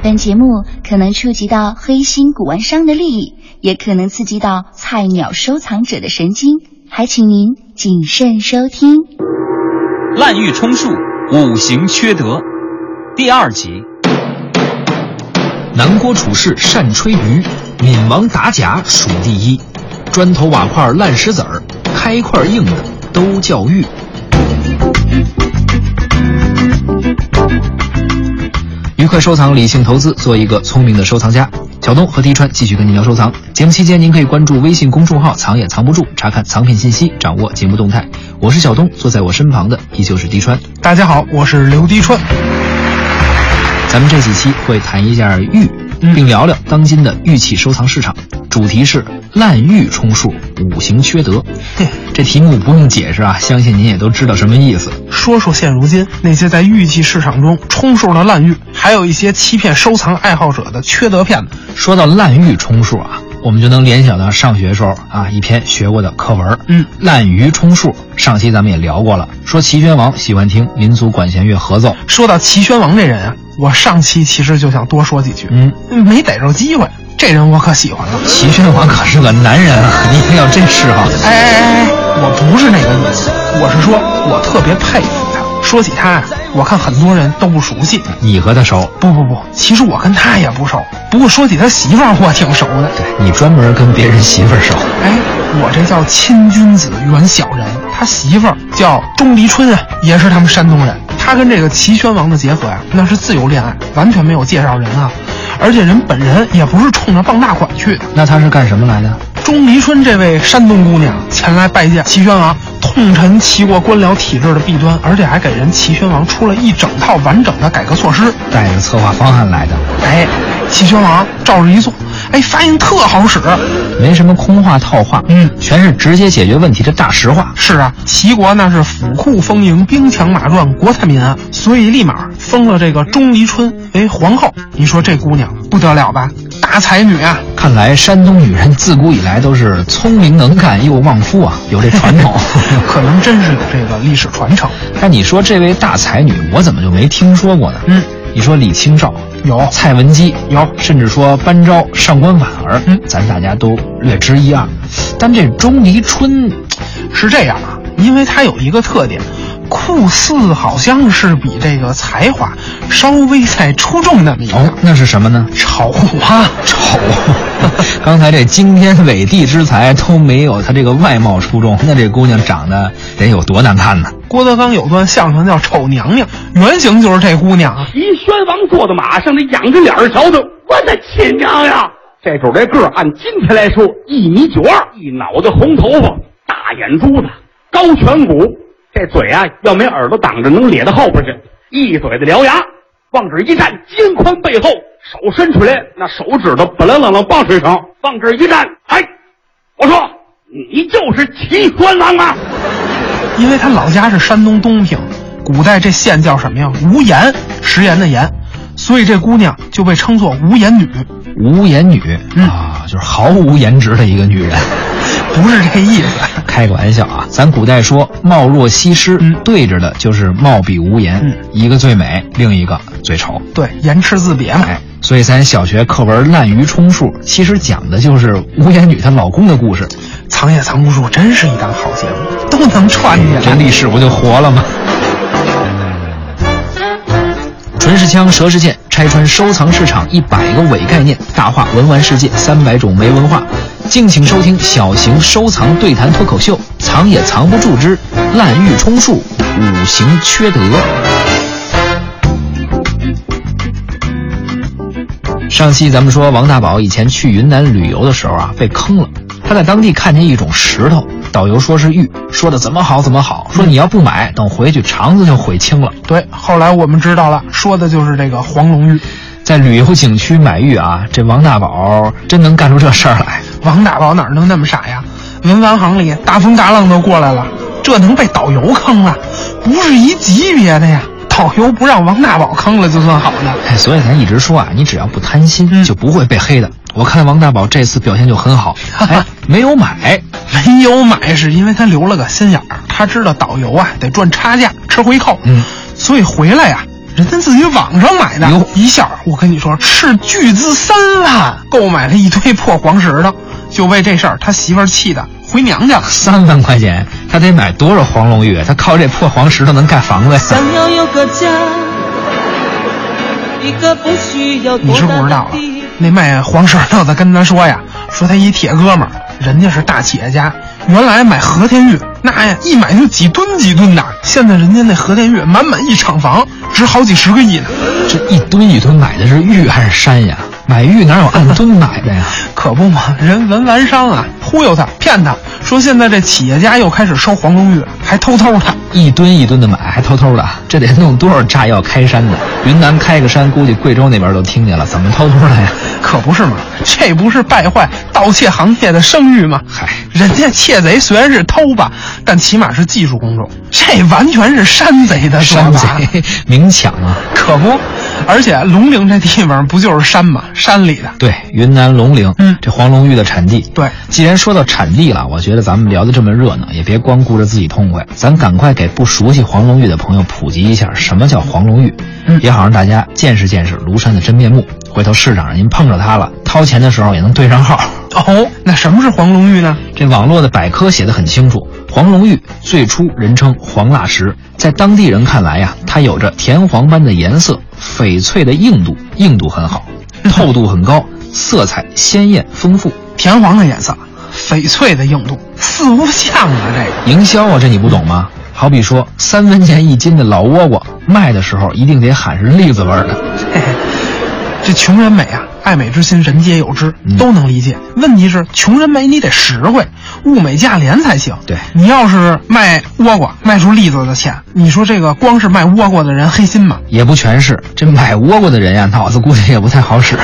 本节目可能触及到黑心古玩商的利益，也可能刺激到菜鸟收藏者的神经，还请您谨慎收听。滥竽充数，五行缺德，第二集。南郭处士善吹竽，闽王打假数第一。砖头瓦块烂石子儿，开块硬的都叫玉。愉快收藏，理性投资，做一个聪明的收藏家。小东和滴川继续跟您聊收藏。节目期间，您可以关注微信公众号“藏也藏不住”，查看藏品信息，掌握节目动态。我是小东，坐在我身旁的依旧是滴川。大家好，我是刘滴川。咱们这几期会谈一下玉，并聊聊当今的玉器收藏市场。主题是滥竽充数，五行缺德。这题目不用解释啊，相信您也都知道什么意思。说说现如今那些在玉器市场中充数的滥竽，还有一些欺骗收藏爱好者的缺德骗子。说到滥竽充数啊，我们就能联想到上学时候啊一篇学过的课文。嗯，滥竽充数，上期咱们也聊过了，说齐宣王喜欢听民族管弦乐合奏。说到齐宣王这人啊，我上期其实就想多说几句，嗯，没逮着机会。这人我可喜欢了，齐宣王可是个男人啊，你一定要珍视哈。哎哎哎，我不是那个意思，我是说我特别佩服他。说起他呀，我看很多人都不熟悉。你和他熟？不不不，其实我跟他也不熟。不过说起他媳妇儿，我挺熟的。对你专门跟别人媳妇儿熟？哎，我这叫亲君子远小人。他媳妇儿叫钟离春啊，也是他们山东人。他跟这个齐宣王的结合呀，那是自由恋爱，完全没有介绍人啊。而且人本人也不是冲着傍大款去的，那他是干什么来的？钟离春这位山东姑娘前来拜见齐宣王，痛陈齐国官僚体制的弊端，而且还给人齐宣王出了一整套完整的改革措施，带着策划方案来的。哎，齐宣王照着一做，哎，发现特好使，没什么空话套话，嗯，全是直接解决问题的大实话。是啊，齐国那是府库丰盈，兵强马壮，国泰民安，所以立马封了这个钟离春为皇后。你说这姑娘不得了吧？大才女啊！看来山东女人自古以来都是聪明能干又旺夫啊，有这传统，可能真是有这个历史传承。但你说这位大才女，我怎么就没听说过呢？嗯，你说李清照有，蔡文姬有，甚至说班昭、上官婉儿，嗯，咱大家都略知一二。但这钟离春是这样啊，因为她有一个特点。酷似好像是比这个才华稍微再出众那么一哦，那是什么呢？丑啊，丑！刚才这惊天伟地之才都没有他这个外貌出众，那这姑娘长得得有多难看呢？郭德纲有段相声叫《丑娘娘》，原型就是这姑娘。齐宣王坐在马上，这仰着脸瞧瞧，我的亲娘呀！这主这个按今天来说一米九二，一脑袋红头发，大眼珠子，高颧骨。这嘴啊，要没耳朵挡着，能咧到后边去。一嘴的獠牙，往这一站，肩宽背厚，手伸出来，那手指头本来冷冷棒槌上，往这一站，哎，我说你就是齐宣王啊！因为他老家是山东东平，古代这县叫什么呀？无盐，食盐的盐，所以这姑娘就被称作无颜女。无颜女嗯啊，就是毫无颜值的一个女人。不是这意思，开个玩笑啊！咱古代说貌若西施，嗯对着的就是貌比无颜，嗯一个最美，另一个最丑。对，言痴自别嘛。哎，所以咱小学课文《滥竽充数》其实讲的就是无颜女她老公的故事，藏也藏不住，真是一档好节目，都能串起来。这历史不就活了吗？唇是枪，舌是剑，拆穿收藏市场一百个伪概念，大话文玩世界三百种没文化。敬请收听小型收藏对谈脱口秀《藏也藏不住之滥竽充数，五行缺德》。上期咱们说王大宝以前去云南旅游的时候啊，被坑了。他在当地看见一种石头，导游说是玉，说的怎么好怎么好，说你要不买，等回去肠子就悔青了。对，后来我们知道了，说的就是这个黄龙玉。在旅游景区买玉啊，这王大宝真能干出这事儿来。王大宝哪能那么傻呀？文玩行里大风大浪都过来了，这能被导游坑了？不是一级别的呀！导游不让王大宝坑了就算好的。哎，所以咱一直说啊，你只要不贪心，嗯就不会被黑的。我看王大宝这次表现就很好，哎，没有买，没有买是因为他留了个心眼儿，他知道导游啊得赚差价吃回扣，嗯，所以回来呀、人家自己网上买的哟，一下我跟你说斥巨资三万购买了一堆破黄石头，就为这事儿他媳妇儿气的回娘家了。三万块钱，他得买多少黄龙玉？他靠这破黄石头能盖房子呀？想要有个家，一个不需要你多大是不知道啊。，那卖黄石头的跟咱说呀，说他一铁哥们儿，人家是大企业家，原来买和田玉那呀一买就几吨几吨的，现在人家那和田玉满满一厂房，值好几十个亿呢。这一吨一吨买的是玉还是山呀？买玉哪有按吨买的呀？可不嘛，人文玩商啊，忽悠他，骗他，说现在这企业家又开始收黄龙玉，还偷偷的。一吨一吨的买，还偷偷的，这得弄多少炸药开山的？云南开个山，估计贵州那边都听见了，怎么偷偷的呀？可不是嘛，这不是败坏盗窃行业的声誉吗？嗨，人家窃贼虽然是偷吧，但起码是技术工种，这完全是山贼的做山法。贼明抢啊！可不，而且龙陵这地方不就是山吗？山里的。对，云南龙陵，嗯这黄龙玉的产地。对既然说到产地了，我觉得咱们聊得这么热闹，也别光顾着自己痛快，咱赶快给不熟悉黄龙玉的朋友普及一下什么叫黄龙玉，嗯也好让大家见识见识庐山的真面目。回头市场上您碰着它了，掏钱的时候也能对上号。哦，那什么是黄龙玉呢？这网络的百科写的很清楚，黄龙玉最初人称黄蜡石，在当地人看来呀，它有着田黄般的颜色，翡翠的硬度，硬度很好，透度很高，色彩鲜艳丰富。田黄的颜色，翡翠的硬度，四不像啊！这个营销啊，这你不懂吗？好比说三分钱一斤的老倭瓜，卖的时候一定得喊是栗子味儿的。嘿嘿，这穷人美啊，爱美之心人皆有之，嗯都能理解。问题是，穷人美你得实惠，物美价廉才行。对你要是卖倭瓜卖出栗子的钱，你说这个光是卖倭瓜的人黑心吗？也不全是，这买倭瓜的人呀，脑子估计也不太好使。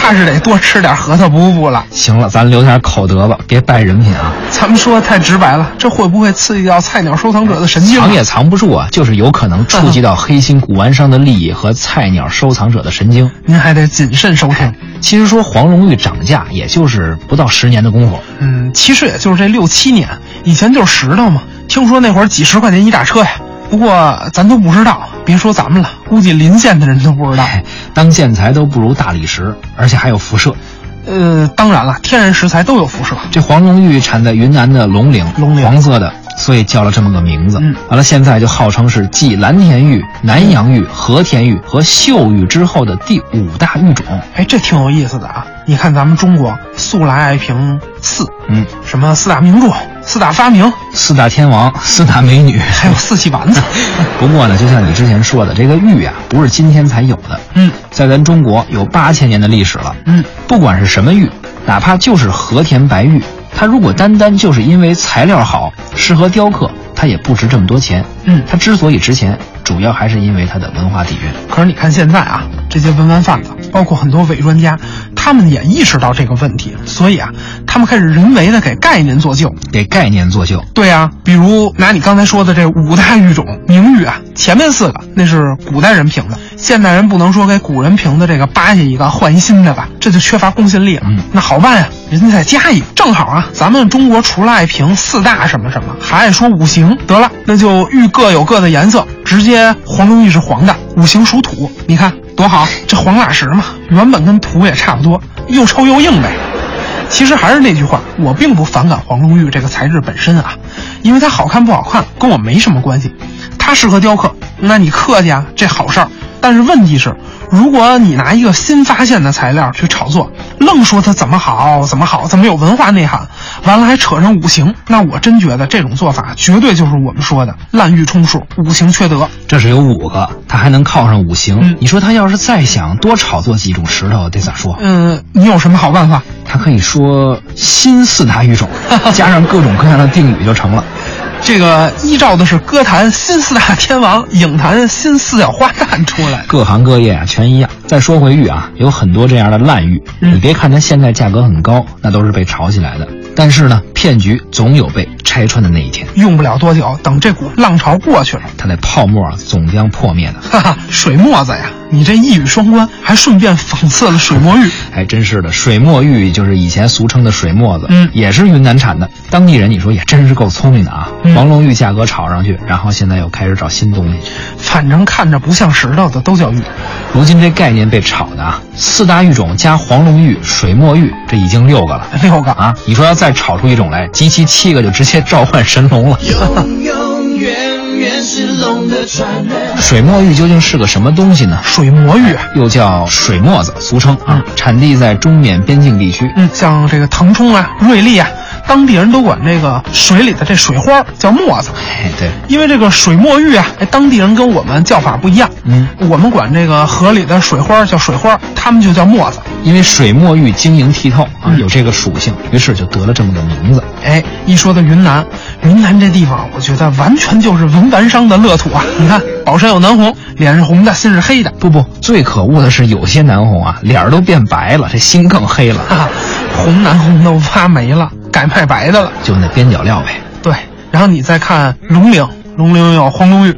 怕是得多吃点核桃补补了。行了，咱留点口德吧，别败人品啊。咱们说的太直白了，这会不会刺激到菜鸟收藏者的神经啊？藏也藏不住啊，就是有可能触及到黑心古玩商的利益和菜鸟收藏者的神经。您还得谨慎收听。其实说黄龙玉涨价，也就是不到十年的功夫。嗯，其实也就是这六七年，以前就是石头嘛。听说那会儿几十块钱一大车呀，不过咱都不知道，别说咱们了，估计邻县的人都不知道。哎，当建材都不如大理石，而且还有辐射。呃，当然了，天然石材都有辐射。这黄龙玉产在云南的龙陵，龙陵黄色的，所以叫了这么个名字。嗯完了，现在就号称是继蓝田玉、南阳玉、和田玉和岫玉之后的第五大玉种。哎，这挺有意思的啊！你看咱们中国素来爱评四，嗯，什么四大名著、四大发明，四大天王、四大美女，还有四喜丸子。不过呢，就像你之前说的，这个玉啊、不是今天才有的。嗯，在咱中国有八千年的历史了。嗯，不管是什么玉，哪怕就是和田白玉，它如果单单就是因为材料好，适合雕刻，它也不值这么多钱。嗯它之所以值钱，主要还是因为它的文化底蕴。可是你看现在啊，这些文玩贩子，包括很多伪专家，他们也意识到这个问题，所以啊，他们开始人为的给概念做旧。给概念做旧。对啊，比如拿你刚才说的这五大玉种名玉啊，前面四个那是古代人评的，现代人不能说给古人评的这个扒下一个换一新的吧，这就缺乏公信力了。嗯那好办呀、人家再加一个，正好啊，咱们中国除了爱评四大什么什么，还爱说五行，得了，那就玉各有各的颜色，直接黄龙玉是黄的，五行属土，你看多好，这黄蜡石嘛，原本跟土也差不多，又臭又硬呗。其实还是那句话，我并不反感黄龙玉这个材质本身啊，因为它好看不好看跟我没什么关系，它适合雕刻，那你客气啊，这好事儿。但是问题是，如果你拿一个新发现的材料去炒作，愣说它怎么好怎么好，怎么有文化内涵，完了还扯上五行，那我真觉得这种做法绝对就是我们说的滥竽充数，五行缺德。这是有五个，他还能靠上五行。嗯你说他要是再想多炒作几种石头，得咋说？嗯，你有什么好办法？他可以说新四大玉种，加上各种各样的定语就成了。这个依照的是歌坛新四大天王，影坛新四小花旦出来的。各行各业啊全一样。再说回玉啊，有很多这样的烂玉，嗯你别看它现在价格很高，那都是被炒起来的。但是呢，骗局总有被拆穿的那一天，用不了多久，等这股浪潮过去了，它那泡沫啊总将破灭的。哈哈，水墨子呀，你这一语双关，还顺便讽刺了水墨玉。还真是的，水墨玉就是以前俗称的水墨子，嗯也是云南产的。当地人你说也真是够聪明的啊，嗯黄龙玉价格炒上去，然后现在又开始找新东西。反正看着不像石头的都叫玉。如今这概念被炒的啊，四大玉种加黄龙玉、水墨玉，这已经六个了。六个啊！你说要再炒出一种来，集齐七个就直接召唤神龙了。永永远远是龙的传人。水墨玉究竟是个什么东西呢？水墨玉，又叫水墨子，俗称啊嗯，产地在中缅边境地区。嗯，像这个腾冲啊、瑞丽啊，当地人都管这个水里的这水花叫沫子。哎，对，因为这个水墨玉啊，哎，当地人跟我们叫法不一样。嗯，我们管这个河里的水花叫水花，他们就叫沫子。因为水墨玉晶莹剔透啊，嗯有这个属性，于是就得了这么个名字。哎，一说到云南，云南这地方，我觉得完全就是文玩商的乐土啊！你看，宝山有南红，脸是红的，心是黑的。不不，最可恶的是有些南红啊，脸儿都变白了，这心更黑了，哈哈，红南红都发霉了，改卖白的了。就那边角料呗。对，然后你再看龙陵，龙陵有黄龙玉，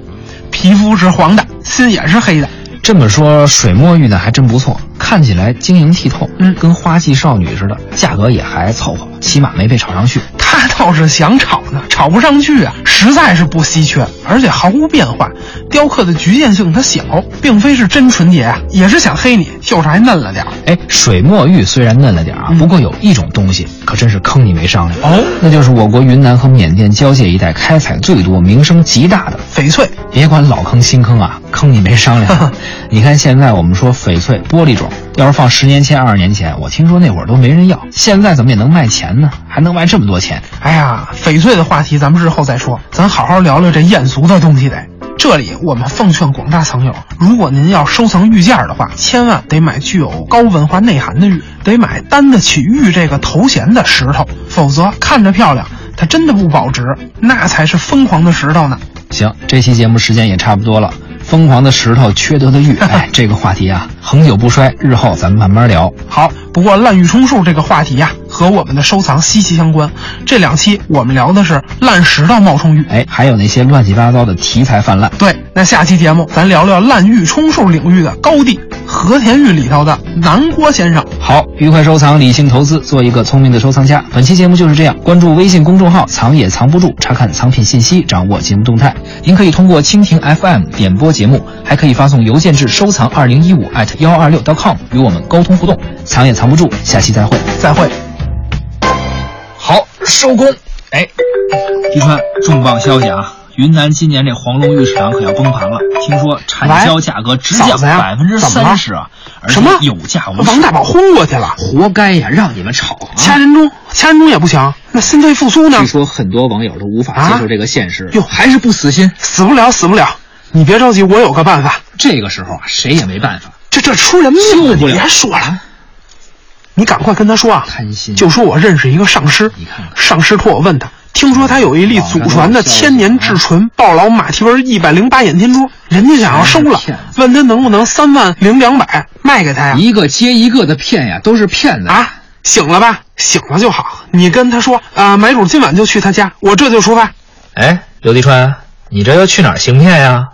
皮肤是黄的，心也是黑的。这么说，水墨玉呢还真不错，看起来晶莹剔透，嗯跟花季少女似的，价格也还凑合，起码没被炒上去。他 倒是想炒呢，炒不上去啊，实在是不稀缺，而且毫无变化。雕刻的局限性它小，并非是真纯洁啊，也是想黑你，就是还嫩了点儿。哎，水墨玉虽然嫩了点儿啊，嗯不过有一种东西可真是坑你没商量哦那就是我国云南和缅甸交界一带开采最多、名声极大的。翡翠，别管老坑新坑啊，坑你没商量。你看现在我们说翡翠玻璃种，要是放十年前、二十年前，我听说那会儿都没人要，现在怎么也能卖钱呢？还能卖这么多钱？哎呀，翡翠的话题咱们日后再说，咱好好聊聊这艳俗的东西得。这里我们奉劝广大藏友，如果您要收藏玉件的话，千万得买具有高文化内涵的玉，得买担得起玉这个头衔的石头，否则看着漂亮，它真的不保值，那才是疯狂的石头呢。行，这期节目时间也差不多了。疯狂的石头，缺德的玉，哎，这个话题啊，恒久不衰，日后咱们慢慢聊。好，不过滥竽充数这个话题呀、和我们的收藏息息相关。这两期我们聊的是烂石头冒充玉，哎，还有那些乱七八糟的题材泛滥。对，那下期节目咱聊聊滥竽充数领域的高地和田玉里头的南郭先生。好，愉快收藏，理性投资，做一个聪明的收藏家。本期节目就是这样，关注微信公众号“藏也藏不住”，查看藏品信息，掌握节目动态。您可以通过蜻蜓 FM 点播节目，还可以发送邮件至收藏二零一五艾特幺二六 .com 与我们沟通互动。藏也藏不住，下期再会。再会。好，收工。哎，一川，重磅消息啊！云南今年这黄龙玉市场可要崩盘了，听说产销价格直降百分之三十啊，而且什么有价无市。王大宝昏过去了，活该呀，让你们炒啊！掐人中，掐人中也不行，那心肺复苏呢据？说很多网友都无法接受这个现实，哟还是不死心。死不了，死不了。你别着急，我有个办法。这个时候啊，谁也没办法。这这出人命了，你救不了别说了，你赶快跟他说啊，贪心就说我认识一个上师你看看，上师托我问他，听说他有一粒祖传的千年至纯豹老马蹄纹一百零八眼天珠，人家想要收了，问他能不能三万零两百卖给他呀？一个接一个的骗呀，都是骗子啊，醒了吧？醒了就好。你跟他说啊、买主今晚就去他家，我这就出发。哎，刘立川，你这要去哪儿行骗呀？